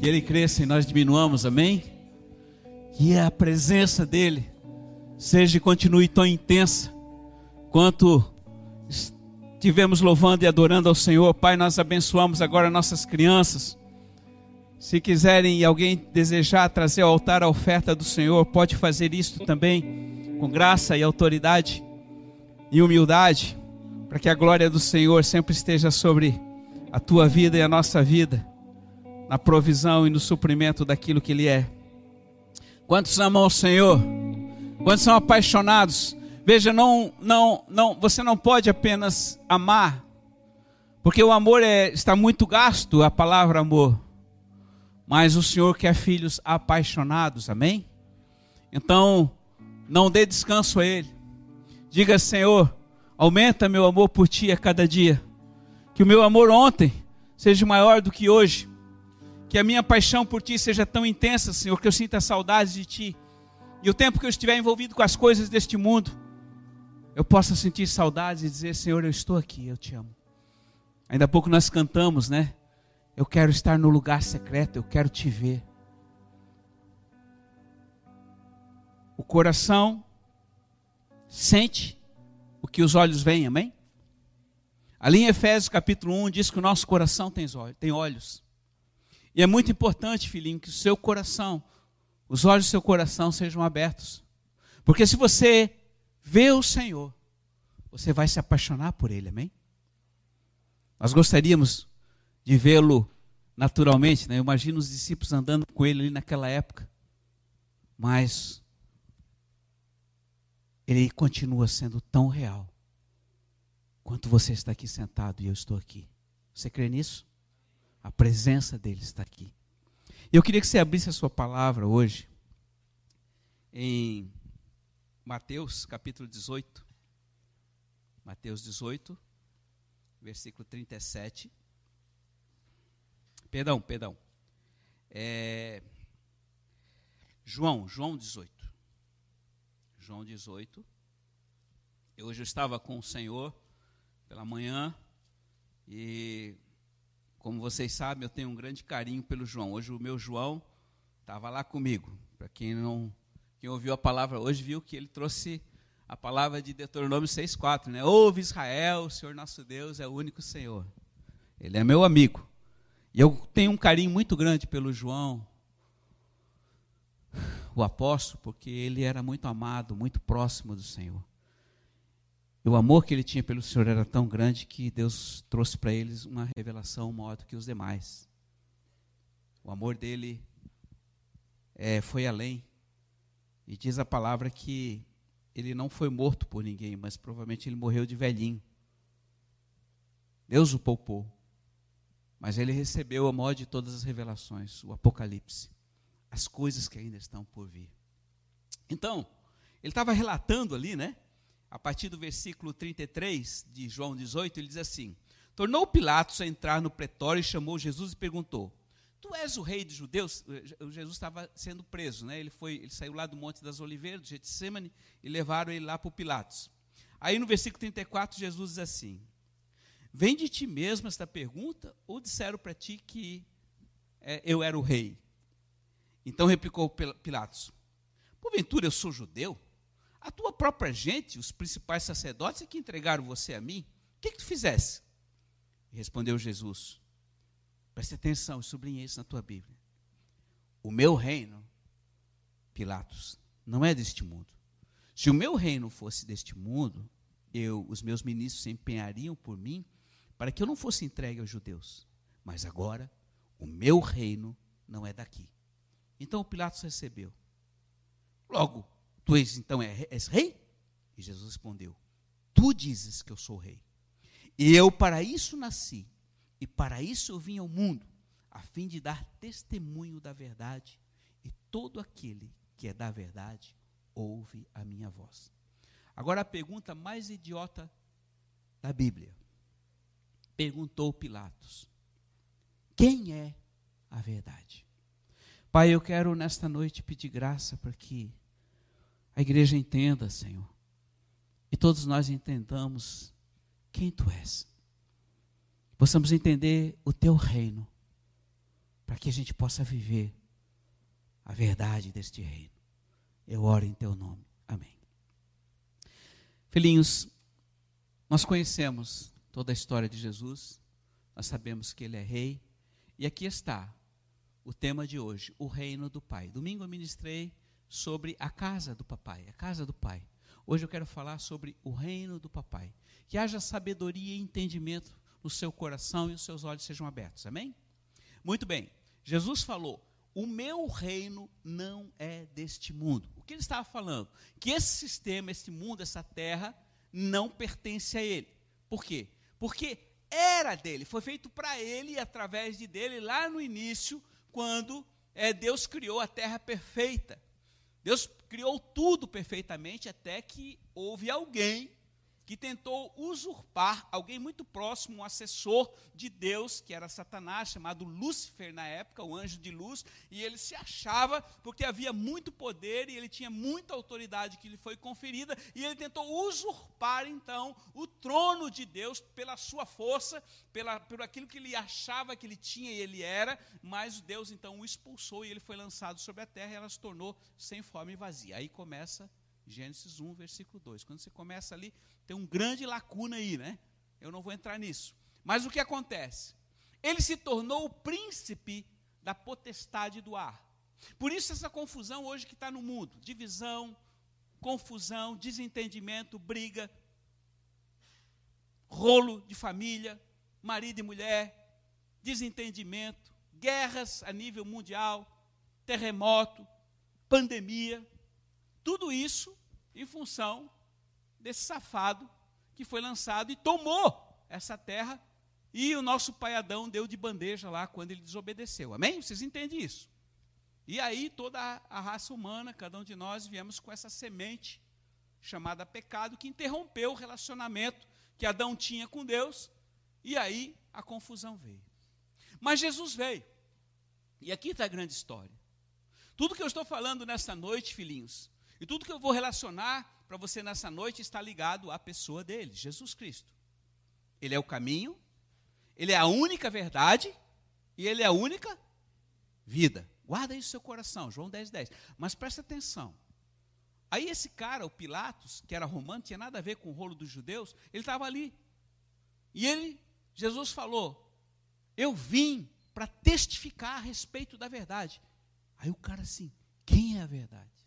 que ele cresça e nós diminuamos, amém? Que a presença dele seja e continue tão intensa quanto estivemos louvando e adorando ao Senhor. Pai, nós abençoamos agora nossas crianças. Se quiserem e alguém desejar trazer ao altar a oferta do Senhor, pode fazer isto também, com graça e autoridade e humildade, para que a glória do Senhor sempre esteja sobre a tua vida e a nossa vida, na provisão e no suprimento daquilo que Ele é. Quantos amam o Senhor? Quantos são apaixonados? Veja, não, não, não, você não pode apenas amar, porque o amor é, está muito gasto, a palavra amor. Mas o Senhor quer filhos apaixonados, amém? Então, não dê descanso a Ele. Diga, Senhor, aumenta meu amor por Ti a cada dia. Que o meu amor ontem seja maior do que hoje. Que a minha paixão por Ti seja tão intensa, Senhor, que eu sinta saudades de Ti. E o tempo que eu estiver envolvido com as coisas deste mundo, eu possa sentir saudades e dizer: Senhor, eu estou aqui, eu te amo. Ainda há pouco nós cantamos, né? Eu quero estar no lugar secreto, eu quero te ver. O coração sente o que os olhos veem, amém? Ali em Efésios capítulo 1 diz que o nosso coração tem olhos. E é muito importante, filhinho, que o seu coração, os olhos do seu coração sejam abertos. Porque se você vê o Senhor, você vai se apaixonar por Ele, amém? Nós gostaríamos de vê-lo naturalmente, né? Eu imagino os discípulos andando com ele ali naquela época. Mas ele continua sendo tão real quanto você está aqui sentado e eu estou aqui. Você crê nisso? A presença dele está aqui. Eu queria que você abrisse a sua palavra hoje em Mateus capítulo 18. Mateus 18, versículo 37. Perdão, perdão. É, João, João 18. João 18. Eu hoje eu estava com o Senhor pela manhã e como vocês sabem, eu tenho um grande carinho pelo João. Hoje o meu João estava lá comigo. Para quem não quem ouviu a palavra hoje viu que ele trouxe a palavra de Deuteronômio 6:4, né? Ouve Israel, o Senhor nosso Deus é o único Senhor. Ele é meu amigo. E eu tenho um carinho muito grande pelo João, o apóstolo, porque ele era muito amado, muito próximo do Senhor. O amor que ele tinha pelo Senhor era tão grande que Deus trouxe para eles uma revelação maior do que os demais. O amor dele é, foi além. E diz a palavra que ele não foi morto por ninguém, mas provavelmente ele morreu de velhinho. Deus o poupou. Mas ele recebeu a maior de todas as revelações, o Apocalipse, as coisas que ainda estão por vir. Então, ele estava relatando ali, né? A partir do versículo 33 de João 18, ele diz assim: Tornou Pilatos a entrar no pretório e chamou Jesus e perguntou: Tu és o rei dos judeus? Jesus estava sendo preso, né? Ele foi, ele saiu lá do Monte das Oliveiras, do Getsemane, e levaram ele lá para Pilatos. Aí no versículo 34, Jesus diz assim: Vem de ti mesmo esta pergunta, ou disseram para ti que é, eu era o rei? Então replicou Pilatos: Porventura eu sou judeu? A tua própria gente, os principais sacerdotes, é que entregaram você a mim. O que, que tu fizesse? respondeu Jesus: Preste atenção, sublinhe isso na tua Bíblia. O meu reino, Pilatos, não é deste mundo. Se o meu reino fosse deste mundo, eu, os meus ministros se empenhariam por mim para que eu não fosse entregue aos judeus. Mas agora, o meu reino não é daqui. Então Pilatos recebeu. Logo, tu és então é és rei? E Jesus respondeu: Tu dizes que eu sou rei. E eu para isso nasci, e para isso eu vim ao mundo, a fim de dar testemunho da verdade, e todo aquele que é da verdade ouve a minha voz. Agora a pergunta mais idiota da Bíblia perguntou Pilatos: Quem é a verdade? Pai, eu quero nesta noite pedir graça para que a igreja entenda, Senhor, e todos nós entendamos quem Tu és. Possamos entender o Teu reino, para que a gente possa viver a verdade deste reino. Eu oro em teu nome. Amém. Filhinhos, nós conhecemos toda a história de Jesus, nós sabemos que ele é rei, e aqui está o tema de hoje, o reino do Pai. Domingo eu ministrei sobre a casa do papai, a casa do Pai. Hoje eu quero falar sobre o reino do papai. Que haja sabedoria e entendimento no seu coração e os seus olhos sejam abertos. Amém? Muito bem. Jesus falou: "O meu reino não é deste mundo". O que ele estava falando? Que esse sistema, esse mundo, essa terra não pertence a ele. Por quê? Porque era dele, foi feito para ele e através de dele lá no início, quando é, Deus criou a terra perfeita. Deus criou tudo perfeitamente até que houve alguém que tentou usurpar alguém muito próximo, um assessor de Deus, que era Satanás, chamado Lúcifer na época, o anjo de luz, e ele se achava porque havia muito poder e ele tinha muita autoridade que lhe foi conferida, e ele tentou usurpar então o trono de Deus pela sua força, pela, por aquilo que ele achava que ele tinha e ele era, mas Deus então o expulsou e ele foi lançado sobre a terra e ela se tornou sem forma e vazia. Aí começa Gênesis 1, versículo 2. Quando você começa ali, tem um grande lacuna aí, né? Eu não vou entrar nisso. Mas o que acontece? Ele se tornou o príncipe da potestade do ar. Por isso essa confusão hoje que está no mundo, divisão, confusão, desentendimento, briga, rolo de família, marido e mulher, desentendimento, guerras a nível mundial, terremoto, pandemia, tudo isso em função desse safado que foi lançado e tomou essa terra e o nosso pai Adão deu de bandeja lá quando ele desobedeceu. Amém? Vocês entendem isso? E aí toda a raça humana, cada um de nós, viemos com essa semente chamada pecado que interrompeu o relacionamento que Adão tinha com Deus, e aí a confusão veio. Mas Jesus veio. E aqui está a grande história. Tudo que eu estou falando nessa noite, filhinhos, e tudo que eu vou relacionar para você nessa noite está ligado à pessoa dele, Jesus Cristo. Ele é o caminho, ele é a única verdade e ele é a única vida. Guarda isso no seu coração, João 10, 10. Mas presta atenção. Aí esse cara, o Pilatos, que era romano, tinha nada a ver com o rolo dos judeus, ele estava ali. E ele, Jesus falou: Eu vim para testificar a respeito da verdade. Aí o cara assim, quem é a verdade?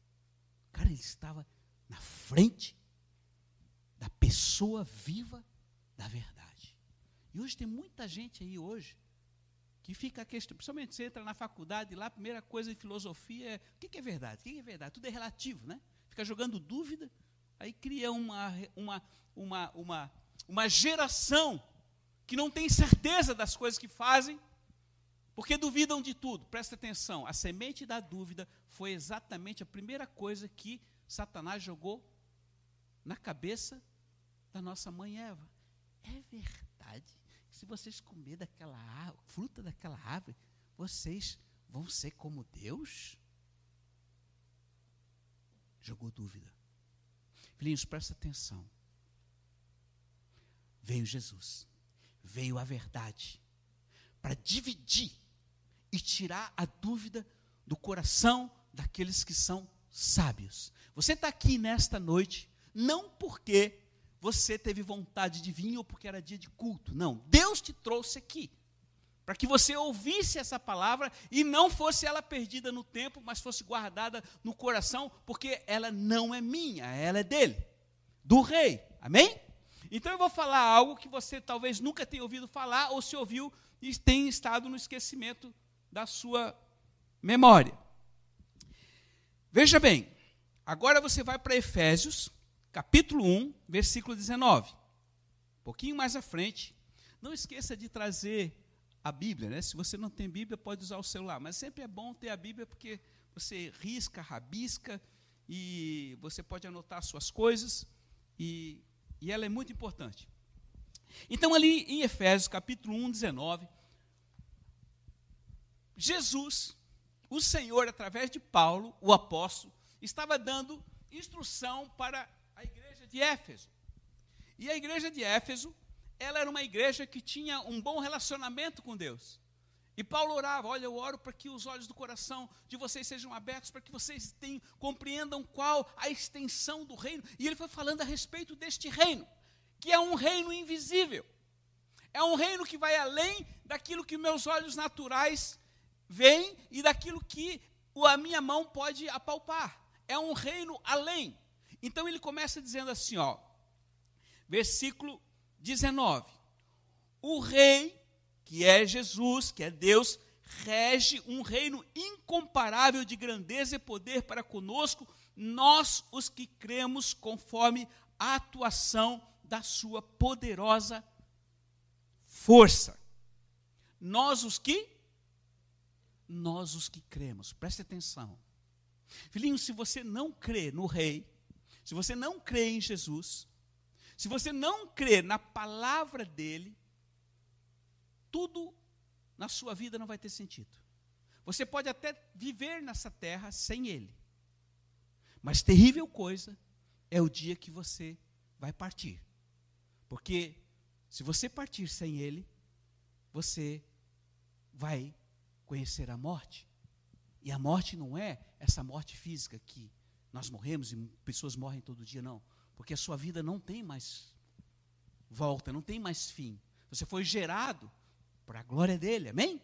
Cara, ele estava na frente da pessoa viva da verdade. E hoje tem muita gente aí hoje que fica questão, principalmente você entra na faculdade lá, a primeira coisa em filosofia é o que é verdade? O que é verdade? Tudo é relativo, né? Fica jogando dúvida, aí cria uma, uma, uma, uma, uma geração que não tem certeza das coisas que fazem, porque duvidam de tudo. Presta atenção, a semente da dúvida foi exatamente a primeira coisa que Satanás jogou na cabeça da nossa mãe Eva. É verdade que se vocês comer daquela árvore, fruta daquela árvore, vocês vão ser como Deus? Jogou dúvida. Filhinhos, presta atenção. Veio Jesus, veio a verdade, para dividir e tirar a dúvida do coração daqueles que são sábios. Você está aqui nesta noite, não porque você teve vontade de vir ou porque era dia de culto. Não. Deus te trouxe aqui para que você ouvisse essa palavra e não fosse ela perdida no tempo, mas fosse guardada no coração, porque ela não é minha, ela é dele, do rei. Amém? Então eu vou falar algo que você talvez nunca tenha ouvido falar ou se ouviu e tem estado no esquecimento da sua memória. Veja bem, agora você vai para Efésios, capítulo 1, versículo 19. Um pouquinho mais à frente. Não esqueça de trazer a Bíblia, né? Se você não tem Bíblia, pode usar o celular, mas sempre é bom ter a Bíblia porque você risca, rabisca e você pode anotar suas coisas e, e ela é muito importante. Então, ali em Efésios capítulo 1, 19, Jesus o Senhor, através de Paulo, o apóstolo, estava dando instrução para a igreja de Éfeso. E a igreja de Éfeso, ela era uma igreja que tinha um bom relacionamento com Deus. E Paulo orava: Olha, eu oro para que os olhos do coração de vocês sejam abertos, para que vocês tenham, compreendam qual a extensão do reino. E ele foi falando a respeito deste reino, que é um reino invisível. É um reino que vai além daquilo que meus olhos naturais veem e daquilo que a minha mão pode apalpar. É um reino além. Então ele começa dizendo assim, ó, versículo 19: O rei que é Jesus, que é Deus, rege um reino incomparável de grandeza e poder para conosco, nós os que cremos conforme a atuação da sua poderosa força. Nós os que nós os que cremos. Preste atenção. Filhinho, se você não crê no rei, se você não crê em Jesus, se você não crê na palavra dele, tudo na sua vida não vai ter sentido. Você pode até viver nessa terra sem Ele. Mas terrível coisa é o dia que você vai partir. Porque se você partir sem Ele, você vai conhecer a morte. E a morte não é essa morte física que nós morremos e pessoas morrem todo dia, não. Porque a sua vida não tem mais volta, não tem mais fim. Você foi gerado para a glória dele, amém?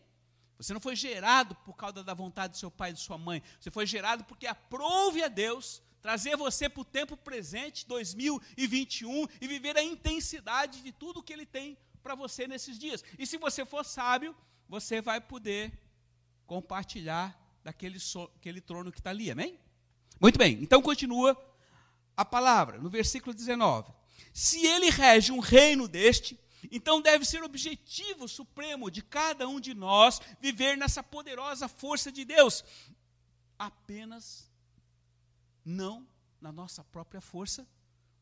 Você não foi gerado por causa da vontade do seu pai e de sua mãe. Você foi gerado porque aprove a Deus trazer você para o tempo presente, 2021, e viver a intensidade de tudo que Ele tem para você nesses dias. E se você for sábio, você vai poder compartilhar daquele so, trono que está ali, amém? Muito bem, então continua a palavra, no versículo 19. Se ele rege um reino deste, então deve ser objetivo supremo de cada um de nós viver nessa poderosa força de Deus. Apenas não na nossa própria força,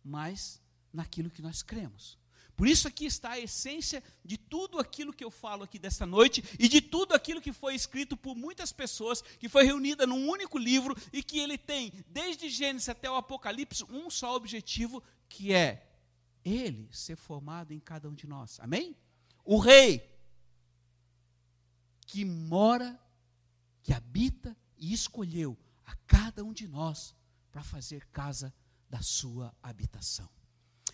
mas naquilo que nós cremos. Por isso aqui está a essência de tudo aquilo que eu falo aqui desta noite e de tudo aquilo que foi escrito por muitas pessoas, que foi reunida num único livro e que ele tem, desde Gênesis até o Apocalipse, um só objetivo, que é ele ser formado em cada um de nós. Amém? O rei que mora, que habita e escolheu a cada um de nós para fazer casa da sua habitação.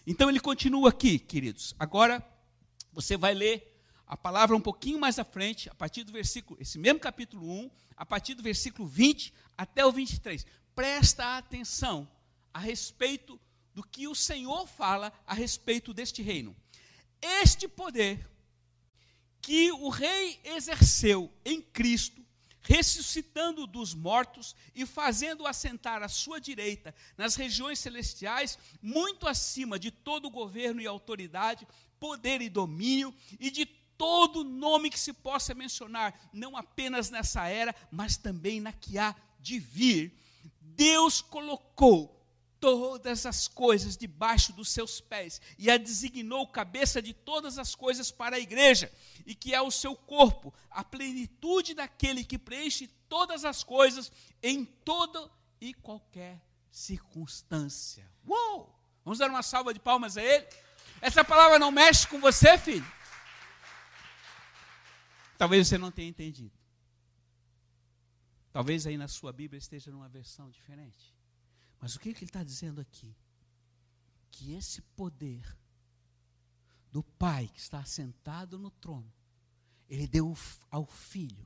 Então ele continua aqui, queridos. Agora você vai ler a palavra um pouquinho mais à frente, a partir do versículo, esse mesmo capítulo 1, a partir do versículo 20 até o 23. Presta atenção a respeito do que o Senhor fala a respeito deste reino. Este poder que o rei exerceu em Cristo, ressuscitando dos mortos e fazendo assentar à sua direita nas regiões celestiais, muito acima de todo governo e autoridade, poder e domínio e de todo nome que se possa mencionar, não apenas nessa era, mas também na que há de vir. Deus colocou todas as coisas debaixo dos seus pés e a designou cabeça de todas as coisas para a igreja, e que é o seu corpo, a plenitude daquele que preenche todas as coisas em toda e qualquer circunstância. Uou! Vamos dar uma salva de palmas a ele? Essa palavra não mexe com você, filho? Talvez você não tenha entendido. Talvez aí na sua Bíblia esteja numa versão diferente. Mas o que, que ele está dizendo aqui? Que esse poder do Pai que está sentado no trono, ele deu ao Filho,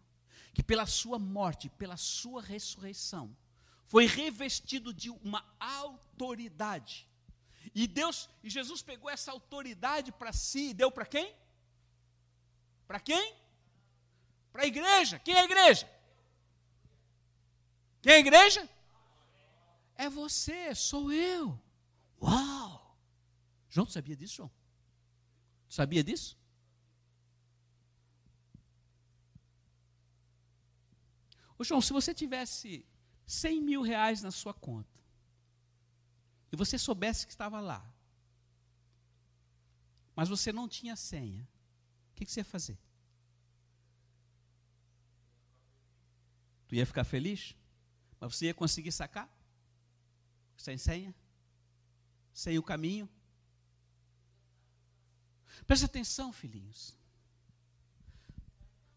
que pela sua morte, pela sua ressurreição, foi revestido de uma autoridade. E Deus, e Jesus pegou essa autoridade para si e deu para quem? Para quem? Para a igreja. Quem é a igreja? Quem é a igreja? É você, sou eu. Uau! João, tu sabia disso, João? Tu sabia disso? Ô, João, se você tivesse 100 mil reais na sua conta, e você soubesse que estava lá, mas você não tinha senha, o que, que você ia fazer? Tu ia ficar feliz? Mas você ia conseguir sacar? Sem senha, sem o caminho. Presta atenção, filhinhos.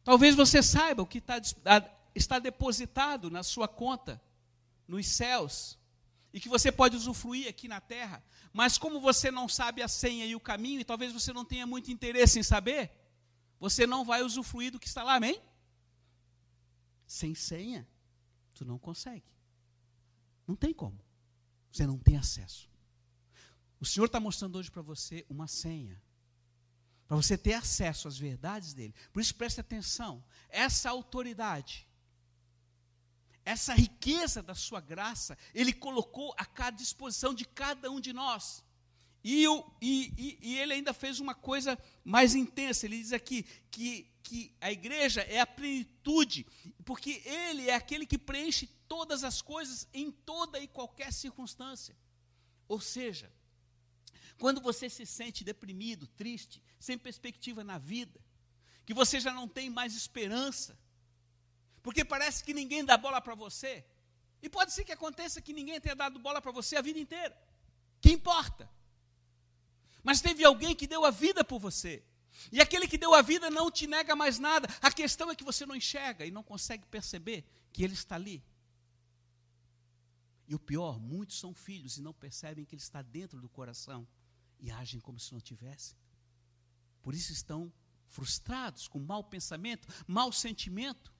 Talvez você saiba o que está, está depositado na sua conta nos céus e que você pode usufruir aqui na terra, mas como você não sabe a senha e o caminho, e talvez você não tenha muito interesse em saber, você não vai usufruir do que está lá, amém? Sem senha, tu não consegue. Não tem como. Você não tem acesso. O Senhor está mostrando hoje para você uma senha. Para você ter acesso às verdades dele. Por isso preste atenção. Essa autoridade essa riqueza da sua graça, Ele colocou a cada disposição de cada um de nós. E, e, e, e, ele ainda fez uma coisa mais intensa. Ele diz aqui que, que a igreja é a plenitude, porque ele é aquele que preenche todas as coisas em toda e qualquer circunstância. Ou seja, quando você se sente deprimido, triste, sem perspectiva na vida, que você já não tem mais esperança, porque parece que ninguém dá bola para você. E pode ser que aconteça que ninguém tenha dado bola para você a vida inteira. Que importa? Mas teve alguém que deu a vida por você. E aquele que deu a vida não te nega mais nada. A questão é que você não enxerga e não consegue perceber que ele está ali. E o pior, muitos são filhos e não percebem que ele está dentro do coração e agem como se não tivesse. Por isso estão frustrados, com mau pensamento, mau sentimento.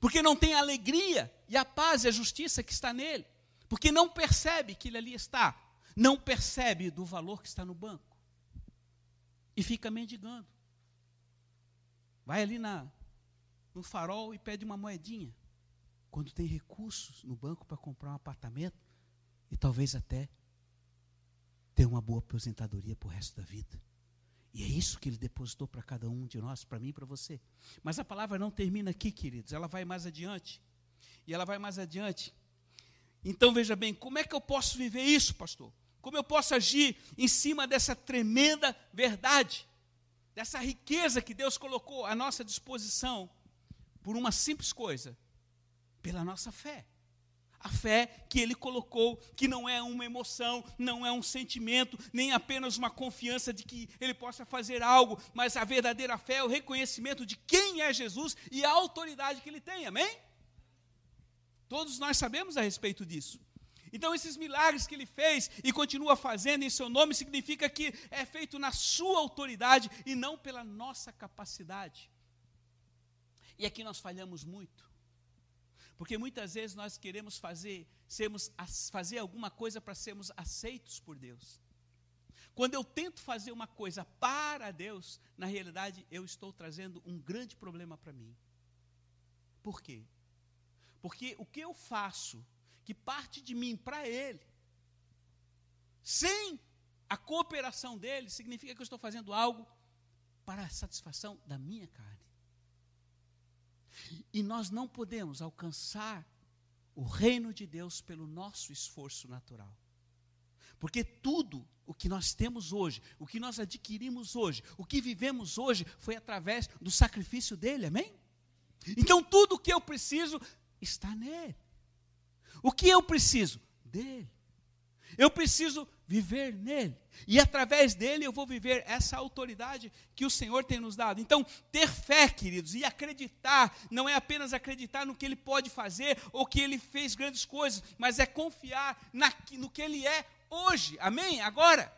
Porque não tem a alegria e a paz e a justiça que está nele. Porque não percebe que ele ali está. Não percebe do valor que está no banco. E fica mendigando. Vai ali na, no farol e pede uma moedinha. Quando tem recursos no banco para comprar um apartamento e talvez até ter uma boa aposentadoria para o resto da vida. E é isso que ele depositou para cada um de nós, para mim e para você. Mas a palavra não termina aqui, queridos, ela vai mais adiante. E ela vai mais adiante. Então veja bem, como é que eu posso viver isso, pastor? Como eu posso agir em cima dessa tremenda verdade, dessa riqueza que Deus colocou à nossa disposição, por uma simples coisa: pela nossa fé. A fé que ele colocou, que não é uma emoção, não é um sentimento, nem apenas uma confiança de que ele possa fazer algo, mas a verdadeira fé é o reconhecimento de quem é Jesus e a autoridade que ele tem, amém? Todos nós sabemos a respeito disso. Então, esses milagres que ele fez e continua fazendo em seu nome, significa que é feito na sua autoridade e não pela nossa capacidade. E aqui nós falhamos muito. Porque muitas vezes nós queremos fazer, sermos, fazer alguma coisa para sermos aceitos por Deus. Quando eu tento fazer uma coisa para Deus, na realidade eu estou trazendo um grande problema para mim. Por quê? Porque o que eu faço, que parte de mim para Ele, sem a cooperação dele, significa que eu estou fazendo algo para a satisfação da minha carne. E nós não podemos alcançar o reino de Deus pelo nosso esforço natural. Porque tudo o que nós temos hoje, o que nós adquirimos hoje, o que vivemos hoje, foi através do sacrifício dele, amém? Então tudo o que eu preciso está nele. O que eu preciso? Dele. Eu preciso viver nele. E através dele eu vou viver essa autoridade que o Senhor tem nos dado. Então, ter fé, queridos, e acreditar, não é apenas acreditar no que ele pode fazer ou que ele fez grandes coisas, mas é confiar na, no que ele é hoje. Amém? Agora.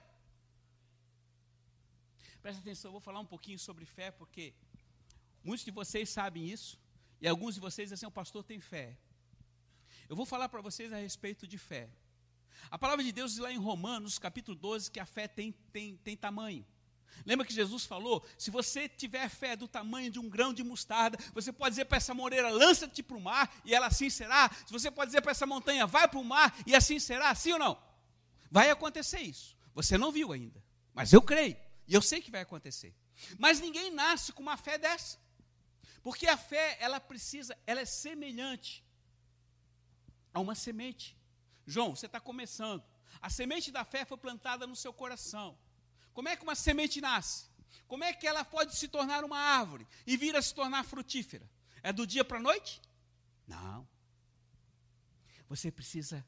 Presta atenção, eu vou falar um pouquinho sobre fé, porque muitos de vocês sabem isso, e alguns de vocês dizem assim: o pastor tem fé. Eu vou falar para vocês a respeito de fé. A palavra de Deus diz lá em Romanos, capítulo 12, que a fé tem, tem, tem tamanho. Lembra que Jesus falou? Se você tiver fé do tamanho de um grão de mostarda, você pode dizer para essa moreira, lança-te para o mar, e ela assim será. Se você pode dizer para essa montanha, vai para o mar, e assim será, sim ou não? Vai acontecer isso. Você não viu ainda, mas eu creio, e eu sei que vai acontecer. Mas ninguém nasce com uma fé dessa. Porque a fé, ela precisa, ela é semelhante a uma semente. João, você está começando. A semente da fé foi plantada no seu coração. Como é que uma semente nasce? Como é que ela pode se tornar uma árvore e vir a se tornar frutífera? É do dia para a noite? Não. Você precisa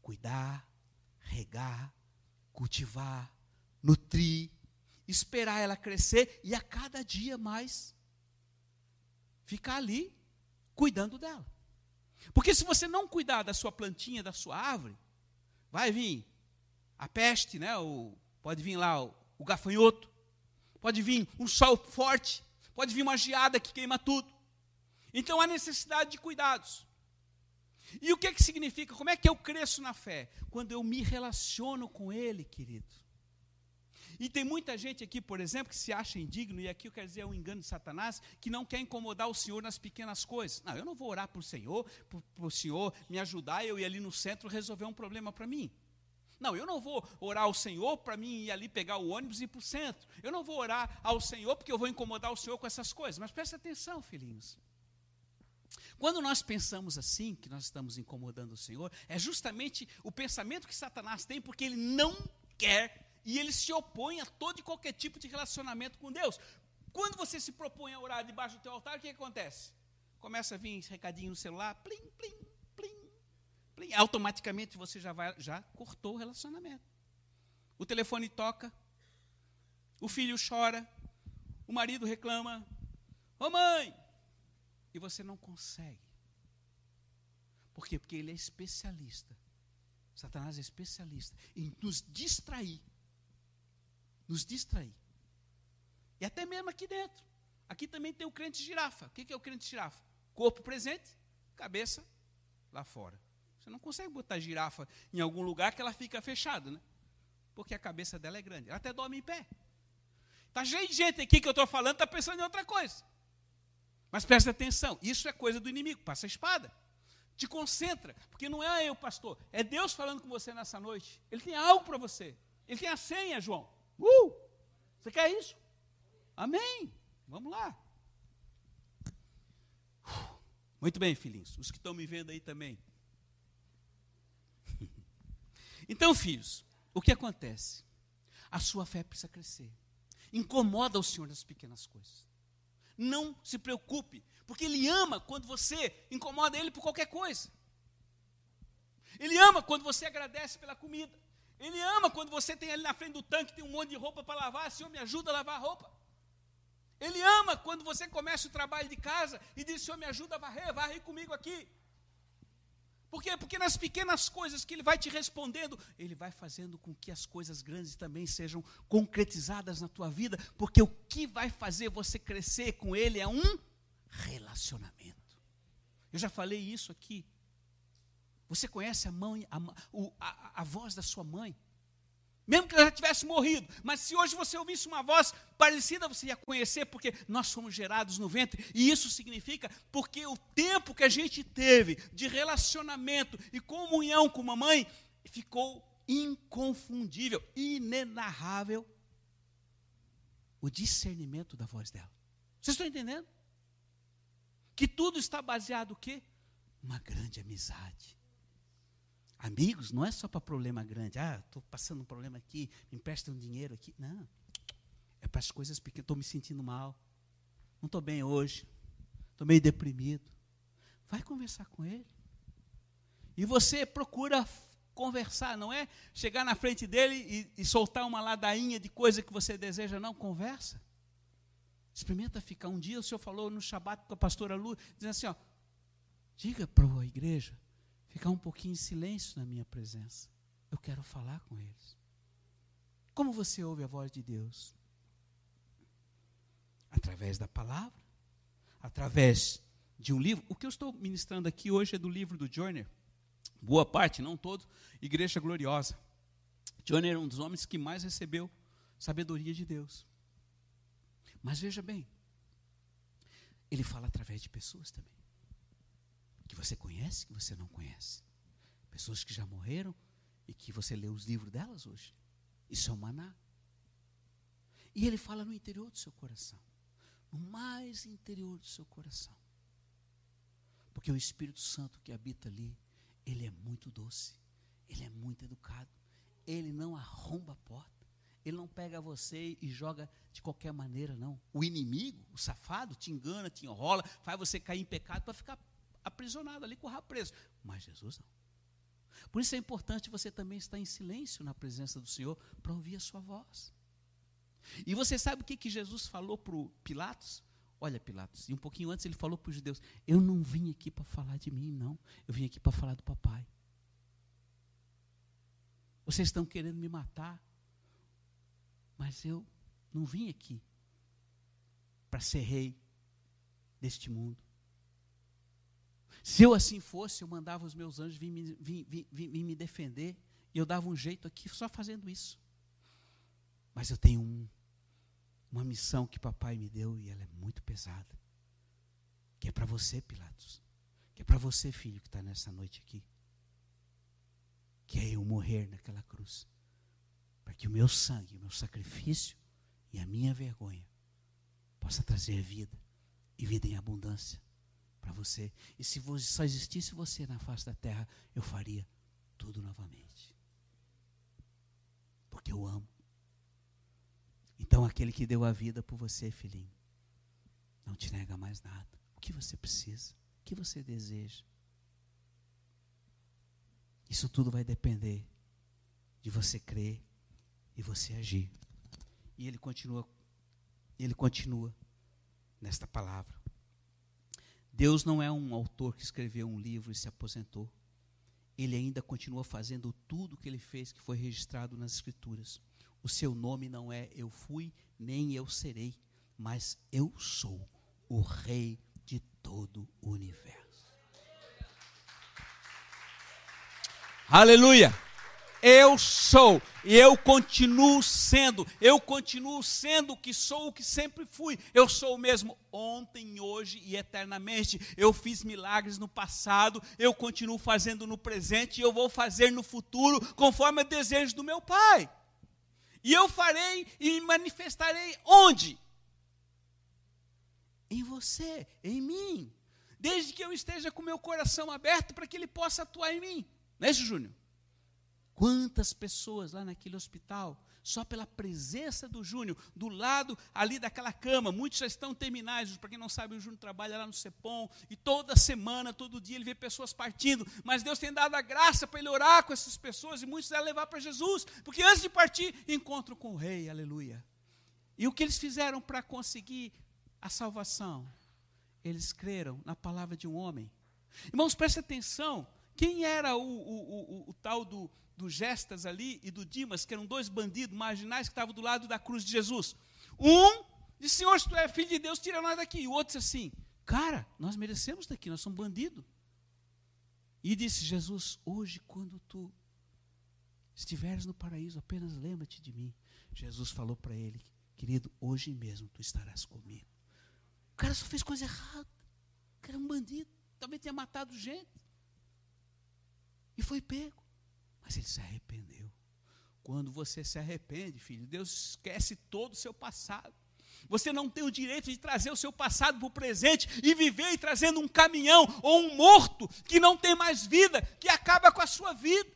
cuidar, regar, cultivar, nutrir, esperar ela crescer e a cada dia mais ficar ali cuidando dela. Porque se você não cuidar da sua plantinha, da sua árvore, vai vir a peste, né? Pode vir lá o, o gafanhoto, pode vir um sol forte, pode vir uma geada que queima tudo. Então há necessidade de cuidados. E o que, que significa? Como é que eu cresço na fé? Quando eu me relaciono com Ele, querido. E tem muita gente aqui, por exemplo, que se acha indigno, e aqui eu quero dizer é um engano de Satanás, que não quer incomodar o Senhor nas pequenas coisas. Não, eu não vou orar para o Senhor, para o Senhor me ajudar, eu ir ali no centro resolver um problema para mim. Não, eu não vou orar ao Senhor para mim ir ali pegar o ônibus e ir para o centro. Eu não vou orar ao Senhor porque eu vou incomodar o Senhor com essas coisas. Mas preste atenção, filhinhos. Quando nós pensamos assim, que nós estamos incomodando o Senhor, é justamente o pensamento que Satanás tem, porque ele não quer e ele se opõe a todo e qualquer tipo de relacionamento com Deus. Quando você se propõe a orar debaixo do teu altar, o que, acontece? Começa a vir recadinho no celular, plim, plim, plim, plim. Automaticamente você já, vai, já cortou o relacionamento. O telefone toca, o filho chora, o marido reclama, ô oh, mãe, e você não consegue. Por quê? Porque ele é especialista. Satanás é especialista em nos distrair nos distrair. E até mesmo aqui dentro. Aqui também tem o crente girafa. O que é o crente girafa? Corpo presente, cabeça lá fora. Você não consegue botar girafa em algum lugar que ela fica fechada, né? Porque a cabeça dela é grande. Ela até dorme em pé. Está cheio de gente aqui que eu estou falando, está pensando em outra coisa. Mas presta atenção, isso é coisa do inimigo, passa a espada. Te concentra, porque não é eu, pastor, é Deus falando com você nessa noite. Ele tem algo para você. Ele tem a senha, João. Uh! Você quer isso? Amém. Vamos lá. Muito bem, filhinhos. Os que estão me vendo aí também. Então, filhos, o que acontece? A sua fé precisa crescer. Incomoda o Senhor nas pequenas coisas. Não se preocupe, porque Ele ama quando você incomoda Ele por qualquer coisa. Ele ama quando você agradece pela comida. Ele ama quando você tem ali na frente do tanque, tem um monte de roupa para lavar, Senhor, me ajuda a lavar a roupa. Ele ama quando você começa o trabalho de casa e diz, Senhor, me ajuda a varrer, varre comigo aqui. Por quê? Porque nas pequenas coisas que Ele vai te respondendo, Ele vai fazendo com que as coisas grandes também sejam concretizadas na tua vida, porque o que vai fazer você crescer com Ele é um relacionamento. Eu já falei isso aqui você conhece a mãe, a, a, a, voz da sua mãe? Mesmo que ela já tivesse morrido, mas se hoje você ouvisse uma voz parecida, você ia conhecer, porque nós fomos gerados no ventre, e isso significa porque o tempo que a gente teve de relacionamento e comunhão com uma mãe ficou inconfundível, inenarrável o discernimento da voz dela. Vocês estão entendendo? Que tudo está baseado o quê? Uma grande amizade. Amigos não é só para problema grande. Ah, estou passando um problema aqui, me empresta um dinheiro aqui. Não. É para as coisas pequenas. Estou me sentindo mal. Não estou bem hoje. Estou meio deprimido. Vai conversar com ele. E você procura conversar, não é chegar na frente dele e, e soltar uma ladainha de coisa que você deseja, não. Conversa. Experimenta ficar. Um dia o senhor falou no Shabat com a pastora Lu, dizendo assim: ó, diga para a igreja ficar um pouquinho em silêncio na minha presença. Eu quero falar com eles. Como você ouve a voz de Deus? Através da palavra, através de um livro. O que eu estou ministrando aqui hoje é do livro do Joyner. Boa parte, não todo, Igreja Gloriosa. Joyner é um dos homens que mais recebeu sabedoria de Deus. Mas veja bem, ele fala através de pessoas também que você conhece, que você não conhece. Pessoas que já morreram e que você lê os livros delas hoje. Isso é o maná. E ele fala no interior do seu coração. No mais interior do seu coração. Porque o Espírito Santo que habita ali, ele é muito doce. Ele é muito educado. Ele não arromba a porta. Ele não pega você e joga de qualquer maneira, não. O inimigo, o safado, te engana, te enrola, faz você cair em pecado para ficar aprisionado ali com o rabo preso. Mas Jesus não. Por isso é importante você também estar em silêncio na presença do Senhor para ouvir a sua voz. E você sabe o que, que Jesus falou para o Pilatos? Olha, Pilatos, e um pouquinho antes ele falou para os judeus: Eu não vim aqui para falar de mim, não. Eu vim aqui para falar do papai. Vocês estão querendo me matar, mas eu não vim aqui para ser rei deste mundo. Se eu assim fosse, eu mandava os meus anjos vir me, vir, vir, vir me defender, e eu dava um jeito aqui só fazendo isso. Mas eu tenho um, uma missão que papai me deu e ela é muito pesada. Que é para você, Pilatos. Que é para você, filho, que está nessa noite aqui. Que é eu morrer naquela cruz. Para que o meu sangue, o meu sacrifício e a minha vergonha possa trazer vida e vida em abundância para você. E se só existisse você na face da terra, eu faria tudo novamente. Porque eu amo. Então, aquele que deu a vida por você, filhinho, não te nega mais nada. O que você precisa? O que você deseja? Isso tudo vai depender de você crer e você agir. E ele continua, ele continua nesta palavra. Deus não é um autor que escreveu um livro e se aposentou. Ele ainda continua fazendo tudo o que ele fez, que foi registrado nas Escrituras. O seu nome não é eu fui, nem eu serei, mas eu sou o Rei de todo o universo. Aleluia! Eu sou e eu continuo sendo, eu continuo sendo o que sou, o que sempre fui. Eu sou o mesmo ontem, hoje e eternamente. Eu fiz milagres no passado, eu continuo fazendo no presente e eu vou fazer no futuro, conforme o desejo do meu Pai. E eu farei e manifestarei onde? Em você, em mim. Desde que eu esteja com meu coração aberto para que ele possa atuar em mim. Não é isso, Júnior? Quantas pessoas lá naquele hospital, só pela presença do Júnior, do lado ali daquela cama, muitos já estão terminais, para quem não sabe, o Júnior trabalha lá no CEPOM, e toda semana, todo dia, ele vê pessoas partindo, mas Deus tem dado a graça para ele orar com essas pessoas, e muitos vai levar para Jesus, porque antes de partir, encontro com o rei, aleluia. E o que eles fizeram para conseguir a salvação? Eles creram na palavra de um homem. Irmãos, preste atenção, quem era o, o, o, o tal do, do Gestas ali e do Dimas, que eram dois bandidos marginais que estavam do lado da cruz de Jesus. Um disse: Senhor, se tu é filho de Deus, tira nós daqui. E o outro disse assim: Cara, nós merecemos daqui, nós somos bandidos. E disse Jesus: Hoje, quando tu estiveres no paraíso, apenas lembra-te de mim. Jesus falou para ele: Querido, hoje mesmo tu estarás comigo. O cara só fez coisa errada. O cara é um bandido. Também tinha matado gente. E foi pego. Mas ele se arrependeu. Quando você se arrepende, filho, Deus esquece todo o seu passado. Você não tem o direito de trazer o seu passado para o presente e viver trazendo um caminhão ou um morto que não tem mais vida, que acaba com a sua vida.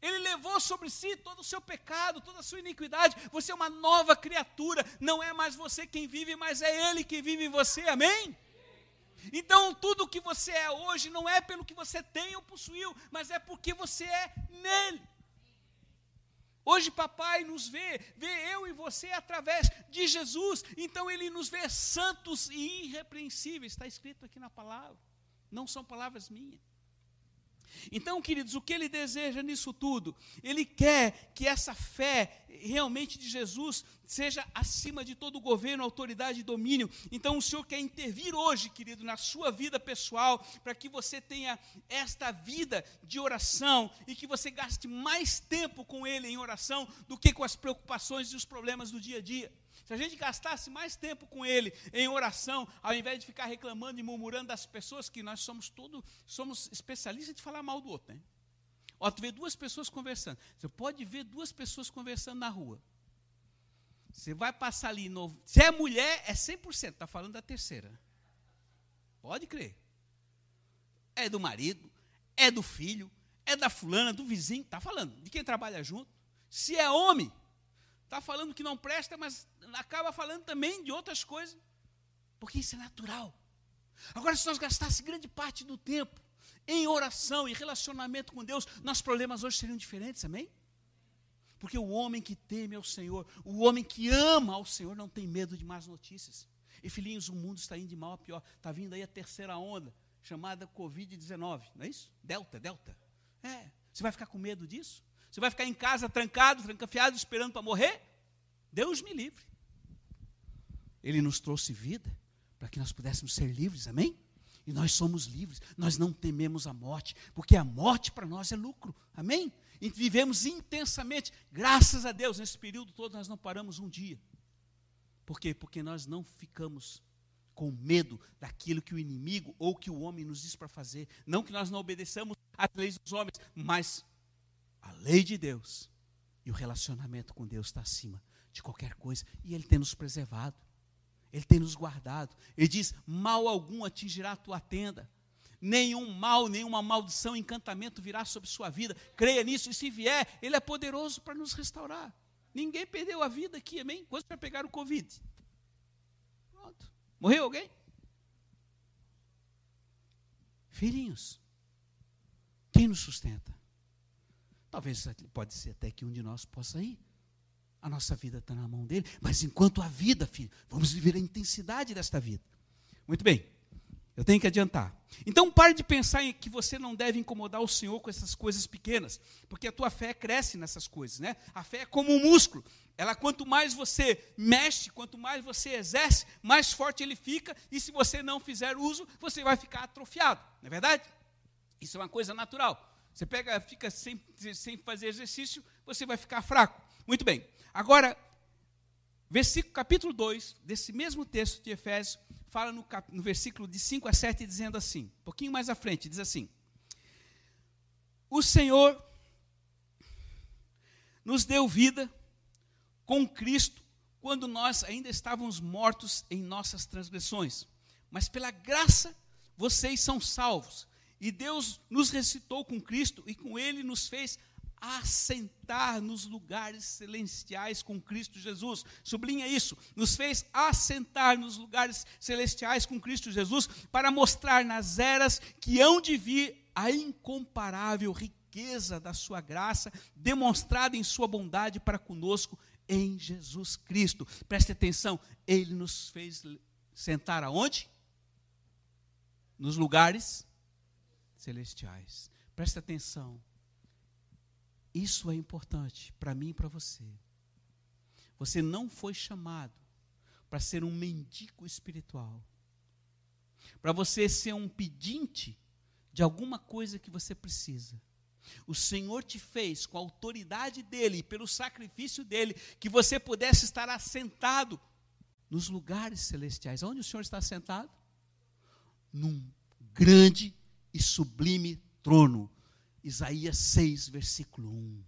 Ele levou sobre si todo o seu pecado, toda a sua iniquidade. Você é uma nova criatura. Não é mais você quem vive, mas é Ele que vive em você. Amém? Então, tudo o que você é hoje não é pelo que você tem ou possuiu, mas é porque você é nele. Hoje, papai nos vê, vê eu e você através de Jesus, então ele nos vê santos e irrepreensíveis, está escrito aqui na palavra, não são palavras minhas. Então, queridos, o que ele deseja nisso tudo? Ele quer que essa fé realmente de Jesus seja acima de todo governo, autoridade e domínio. Então, o Senhor quer intervir hoje, querido, na sua vida pessoal, para que você tenha esta vida de oração e que você gaste mais tempo com Ele em oração do que com as preocupações e os problemas do dia a dia. Se a gente gastasse mais tempo com Ele em oração, ao invés de ficar reclamando e murmurando das pessoas, que nós somos tudo, somos especialistas de falar mal do outro, né? Ó, tu vê duas pessoas conversando. Você pode ver duas pessoas conversando na rua. Você vai passar ali, no, se é mulher, é 100%, está falando da terceira. Pode crer. É do marido, é do filho, é da fulana, do vizinho, está falando, de quem trabalha junto. Se é homem, está falando que não presta, mas acaba falando também de outras coisas, porque isso é natural. Agora, se nós gastássemos grande parte do tempo em oração e relacionamento com Deus, nossos problemas hoje seriam diferentes, amém? Porque o homem que teme ao Senhor, o homem que ama ao Senhor, não tem medo de más notícias. E filhinhos, o mundo está indo de mal a pior. Está vindo aí a terceira onda, chamada Covid-19, não é isso? Delta, Delta. É. Você vai ficar com medo disso? Você vai ficar em casa trancado, trancafiado, esperando para morrer? Deus me livre. Ele nos trouxe vida para que nós pudéssemos ser livres, amém? E nós somos livres, nós não tememos a morte, porque a morte para nós é lucro, amém? E vivemos intensamente, graças a Deus, nesse período todo nós não paramos um dia. Por quê? Porque nós não ficamos com medo daquilo que o inimigo ou que o homem nos diz para fazer. Não que nós não obedeçamos às leis dos homens, mas a lei de Deus e o relacionamento com Deus está acima de qualquer coisa. E Ele tem nos preservado. Ele tem nos guardado. Ele diz: mal algum atingirá a tua tenda. Nenhum mal, nenhuma maldição, encantamento virá sobre sua vida. Creia nisso, e se vier, Ele é poderoso para nos restaurar. Ninguém perdeu a vida aqui, amém? Quantos já pegaram o Covid? Pronto. Morreu alguém? Filhinhos, quem nos sustenta? Talvez pode ser até que um de nós possa ir. A nossa vida está na mão dele, mas enquanto a vida, filho, vamos viver a intensidade desta vida. Muito bem, eu tenho que adiantar. Então pare de pensar em que você não deve incomodar o Senhor com essas coisas pequenas, porque a tua fé cresce nessas coisas, né? A fé é como um músculo. Ela quanto mais você mexe, quanto mais você exerce, mais forte ele fica, e se você não fizer uso, você vai ficar atrofiado, não é verdade? Isso é uma coisa natural. Você pega, fica sem, sem fazer exercício, você vai ficar fraco. Muito bem. Agora, versículo, capítulo 2, desse mesmo texto de Efésios, fala no, cap, no versículo de 5 a 7, dizendo assim, um pouquinho mais à frente, diz assim: O Senhor nos deu vida com Cristo quando nós ainda estávamos mortos em nossas transgressões. Mas pela graça vocês são salvos. E Deus nos recitou com Cristo e com Ele nos fez assentar nos lugares celestiais com Cristo Jesus. Sublinha isso. Nos fez assentar nos lugares celestiais com Cristo Jesus para mostrar nas eras que hão de vir a incomparável riqueza da sua graça demonstrada em sua bondade para conosco em Jesus Cristo. Preste atenção, ele nos fez sentar aonde? Nos lugares celestiais. Preste atenção. Isso é importante para mim e para você. Você não foi chamado para ser um mendigo espiritual, para você ser um pedinte de alguma coisa que você precisa. O Senhor te fez com a autoridade dele e pelo sacrifício dele que você pudesse estar assentado nos lugares celestiais. Onde o Senhor está sentado? Num grande e sublime trono Isaías 6, versículo 1.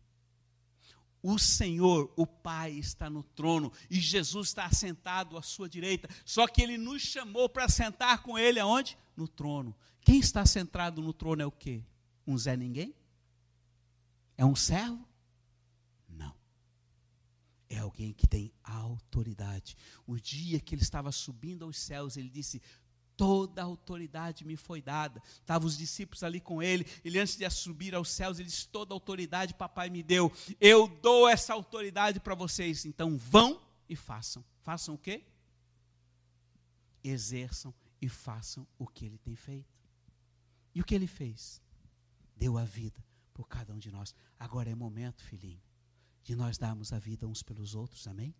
O Senhor, o Pai, está no trono e Jesus está assentado à sua direita. Só que ele nos chamou para sentar com ele aonde? No trono. Quem está sentado no trono é o quê? Um Zé Ninguém? É um servo? Não. É alguém que tem autoridade. O dia que ele estava subindo aos céus, ele disse: toda a autoridade me foi dada. Estavam os discípulos ali com ele. Ele, antes de subir aos céus, ele disse: Toda a autoridade papai me deu. Eu dou essa autoridade para vocês. Então vão e façam. Façam o quê? Exerçam e façam o que ele tem feito. E o que ele fez? Deu a vida por cada um de nós. Agora é momento, filhinho, de nós darmos a vida uns pelos outros, amém?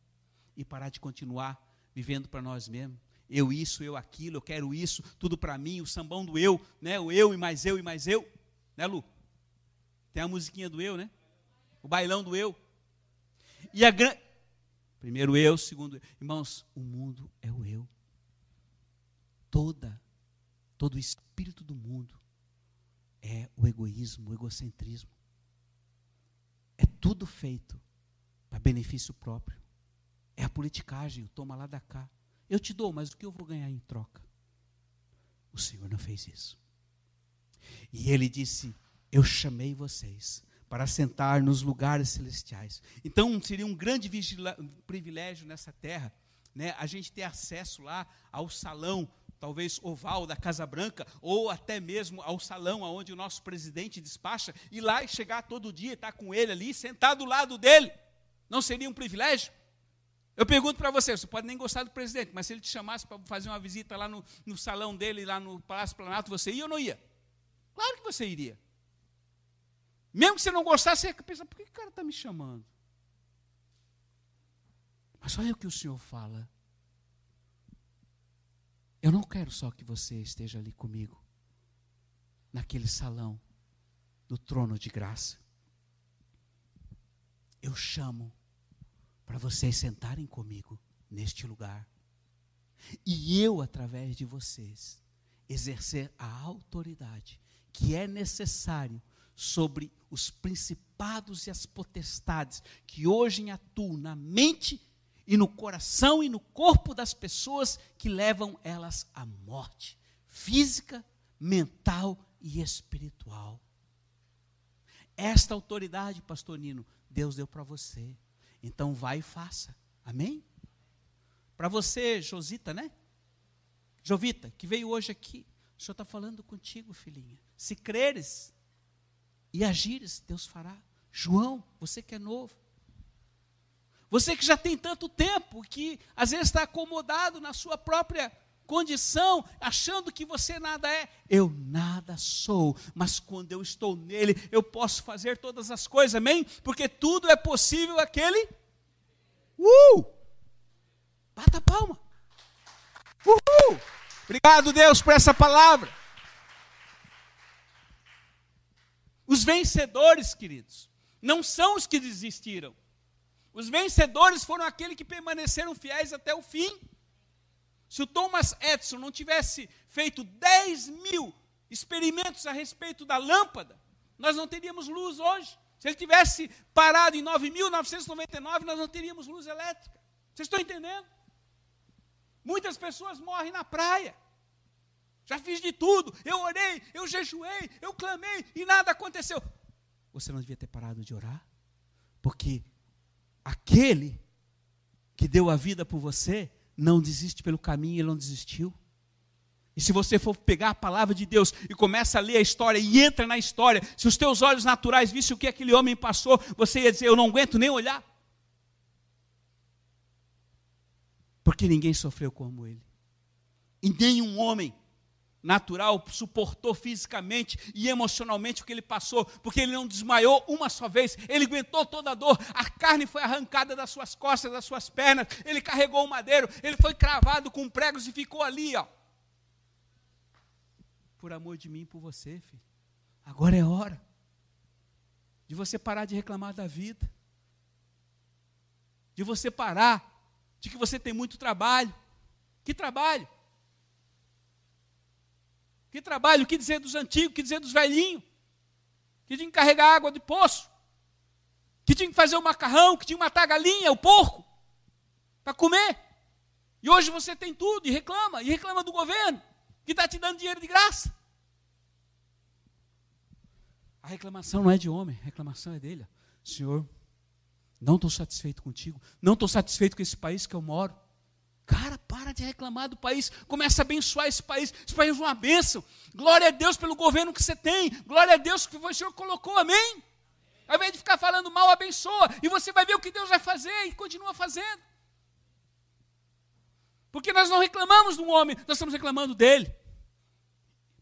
E parar de continuar vivendo para nós mesmos eu isso, eu aquilo, eu quero isso, tudo para mim, o sambão do eu, né? O eu e mais eu e mais eu, né, Lu? Tem a musiquinha do eu, né? O bailão do eu. E a grande Primeiro eu, segundo eu. Irmãos, o mundo é o eu. Toda todo o espírito do mundo é o egoísmo, o egocentrismo. É tudo feito para benefício próprio. É a politicagem, o toma lá da cá. Eu te dou, mas o que eu vou ganhar em troca? O Senhor não fez isso. E ele disse: Eu chamei vocês para sentar nos lugares celestiais. Então seria um grande privilégio nessa terra, né, a gente ter acesso lá ao salão, talvez oval da Casa Branca, ou até mesmo ao salão onde o nosso presidente despacha, e lá e chegar todo dia, estar com ele ali, sentado do lado dele. Não seria um privilégio? Eu pergunto para você, você pode nem gostar do presidente, mas se ele te chamasse para fazer uma visita lá no, no salão dele, lá no Palácio Planalto, você ia ou não ia? Claro que você iria. Mesmo que você não gostasse, você ia pensar, por que o cara está me chamando? Mas olha o que o Senhor fala. Eu não quero só que você esteja ali comigo, naquele salão do trono de graça. Eu chamo para vocês sentarem comigo neste lugar. E eu, através de vocês, exercer a autoridade que é necessário sobre os principados e as potestades que hoje atuam na mente e no coração e no corpo das pessoas que levam elas à morte física, mental e espiritual. Esta autoridade, pastor Nino, Deus deu para você. Então vai e faça. Amém? Para você, Josita, né? Jovita, que veio hoje aqui. O Senhor está falando contigo, filhinha. Se creres e agires, Deus fará. João, você que é novo. Você que já tem tanto tempo, que às vezes está acomodado na sua própria condição, achando que você nada é. Eu nada sou, mas quando eu estou nele, eu posso fazer todas as coisas, amém? Porque tudo é possível aquele. Uh! Bata a palma. Uhul! Obrigado, Deus, por essa palavra. Os vencedores, queridos, não são os que desistiram. Os vencedores foram aqueles que permaneceram fiéis até o fim. Se o Thomas Edison não tivesse feito 10 mil experimentos a respeito da lâmpada, nós não teríamos luz hoje. Se ele tivesse parado em 9.999, nós não teríamos luz elétrica. Vocês estão entendendo? Muitas pessoas morrem na praia. Já fiz de tudo. Eu orei, eu jejuei, eu clamei e nada aconteceu. Você não devia ter parado de orar? Porque aquele que deu a vida por você não desiste pelo caminho, ele não desistiu. E se você for pegar a palavra de Deus e começa a ler a história e entra na história, se os teus olhos naturais vissem o que aquele homem passou, você ia dizer: Eu não aguento nem olhar. Porque ninguém sofreu como ele. E nenhum homem natural suportou fisicamente e emocionalmente o que ele passou, porque ele não desmaiou uma só vez, ele aguentou toda a dor, a carne foi arrancada das suas costas, das suas pernas, ele carregou o madeiro, ele foi cravado com pregos e ficou ali, ó. Por amor de mim e por você, filho. Agora é hora de você parar de reclamar da vida, de você parar de que você tem muito trabalho. Que trabalho? Que trabalho, que dizer dos antigos, que dizer dos velhinhos? Que tinha que carregar água de poço, que tinha que fazer o macarrão, que tinha que matar a galinha, o porco, para comer. E hoje você tem tudo e reclama, e reclama do governo, que está te dando dinheiro de graça. A reclamação não é de homem, a reclamação é dele. Senhor, não estou satisfeito contigo, não estou satisfeito com esse país que eu moro. Cara, para de reclamar do país, começa a abençoar esse país. Esse país é uma bênção. Glória a Deus pelo governo que você tem. Glória a Deus que o Senhor colocou, amém? Ao invés de ficar falando mal, abençoa. E você vai ver o que Deus vai fazer e continua fazendo. Porque nós não reclamamos do homem, nós estamos reclamando dele.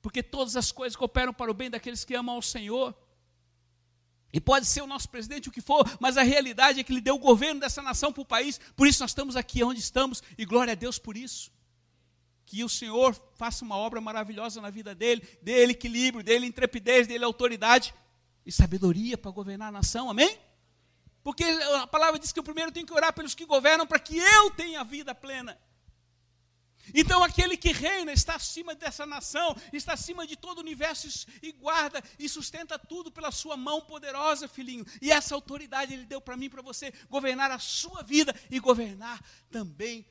Porque todas as coisas cooperam para o bem daqueles que amam ao Senhor. E pode ser o nosso presidente o que for, mas a realidade é que ele deu o governo dessa nação para o país, por isso nós estamos aqui onde estamos, e glória a Deus por isso. Que o Senhor faça uma obra maravilhosa na vida dele, dê ele equilíbrio, dê ele intrepidez, dê ele autoridade e sabedoria para governar a nação, amém? Porque a palavra diz que o primeiro tem que orar pelos que governam para que eu tenha vida plena. Então aquele que reina está acima dessa nação, está acima de todo o universo e guarda e sustenta tudo pela sua mão poderosa, filhinho. E essa autoridade ele deu para mim, para você governar a sua vida e governar também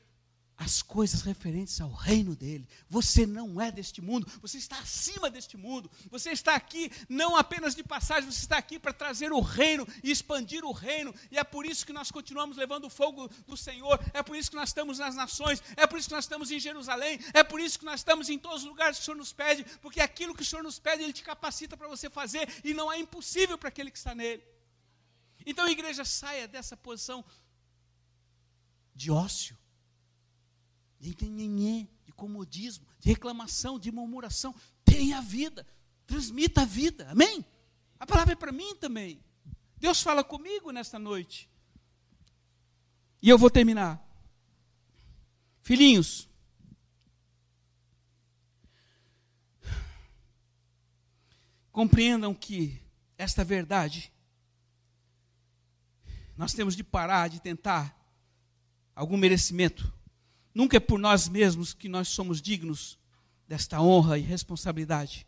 as coisas referentes ao reino dele. Você não é deste mundo, você está acima deste mundo. Você está aqui não apenas de passagem, você está aqui para trazer o reino e expandir o reino. E é por isso que nós continuamos levando o fogo do Senhor. É por isso que nós estamos nas nações, é por isso que nós estamos em Jerusalém, é por isso que nós estamos em todos os lugares que o Senhor nos pede, porque aquilo que o Senhor nos pede, ele te capacita para você fazer e não é impossível para aquele que está nele. Então, a igreja saia dessa posição de ócio, de nhenhenhê, de comodismo, de reclamação, de murmuração. Tenha vida, transmita a vida, amém? A palavra é para mim também. Deus fala comigo nesta noite. E eu vou terminar. Filhinhos, compreendam que esta verdade nós temos de parar de tentar algum merecimento. Nunca é por nós mesmos que nós somos dignos desta honra e responsabilidade,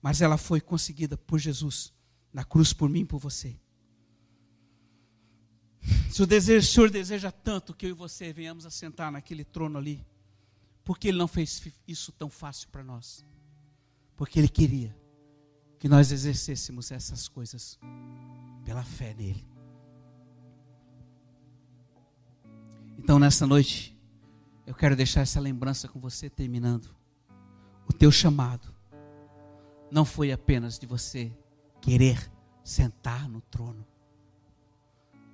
mas ela foi conseguida por Jesus na cruz por mim e por você. Se o, desejo, o Senhor deseja tanto que eu e você venhamos a sentar naquele trono ali, porque Ele não fez isso tão fácil para nós? Porque Ele queria que nós exercêssemos essas coisas pela fé nele. Então, nessa noite, eu quero deixar essa lembrança com você, terminando. O teu chamado não foi apenas de você querer sentar no trono,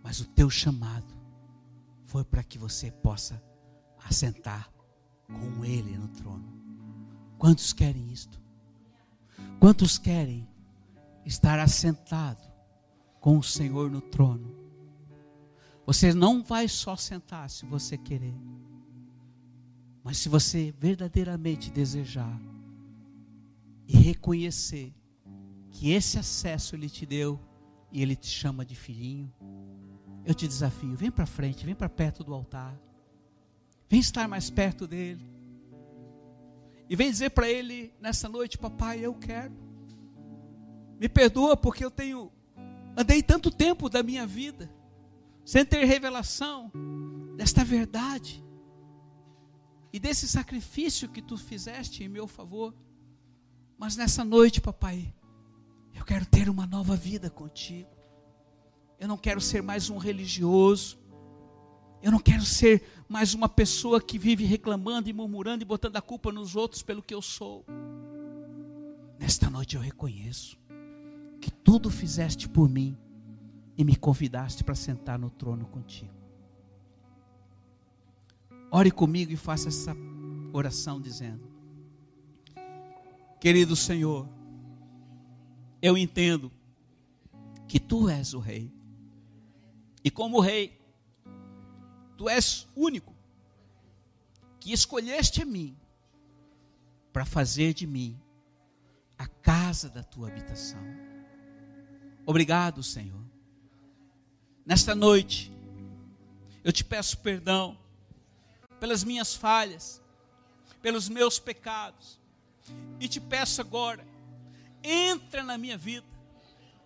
mas o teu chamado foi para que você possa assentar com Ele no trono. Quantos querem isto? Quantos querem estar assentado com o Senhor no trono? Você não vai só sentar se você querer. Mas se você verdadeiramente desejar e reconhecer que esse acesso ele te deu e ele te chama de filhinho, eu te desafio, vem para frente, vem para perto do altar. Vem estar mais perto dele. E vem dizer para ele nessa noite, papai, eu quero. Me perdoa porque eu tenho andei tanto tempo da minha vida sem ter revelação desta verdade e desse sacrifício que tu fizeste em meu favor. Mas nessa noite, papai, eu quero ter uma nova vida contigo. Eu não quero ser mais um religioso. Eu não quero ser mais uma pessoa que vive reclamando e murmurando e botando a culpa nos outros pelo que eu sou. Nesta noite eu reconheço que tudo fizeste por mim e me convidaste para sentar no trono contigo. Ore comigo e faça essa oração dizendo: Querido Senhor, eu entendo que tu és o rei. E como rei, tu és único que escolheste a mim para fazer de mim a casa da tua habitação. Obrigado, Senhor Nesta noite, eu te peço perdão pelas minhas falhas, pelos meus pecados, e te peço agora, entra na minha vida,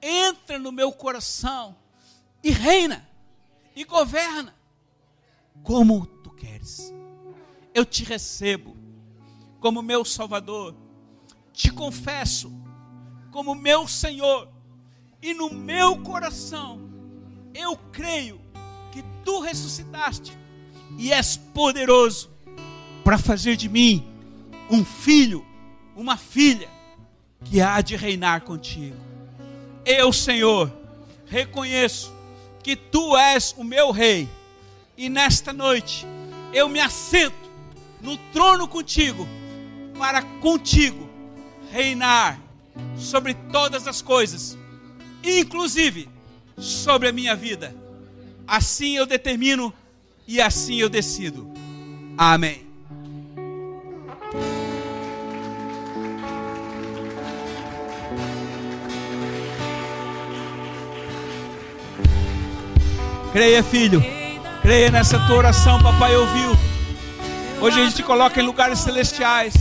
entra no meu coração e reina e governa como tu queres. Eu te recebo como meu Salvador, te confesso como meu Senhor, e no meu coração eu creio que tu ressuscitaste e és poderoso para fazer de mim um filho, uma filha que há de reinar contigo. Eu, Senhor, reconheço que tu és o meu rei e nesta noite eu me assento no trono contigo para contigo reinar sobre todas as coisas, inclusive sobre a minha vida. Assim eu determino e assim eu decido. Amém. Creia, filho. Creia nessa tua oração, papai ouviu. Hoje a gente coloca em lugares celestiais.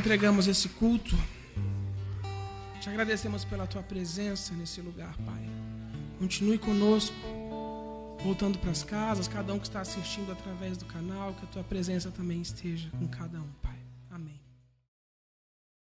Entregamos esse culto. Te agradecemos pela tua presença nesse lugar, Pai. Continue conosco, voltando para as casas, cada um que está assistindo através do canal, que a tua presença também esteja com cada um, Pai.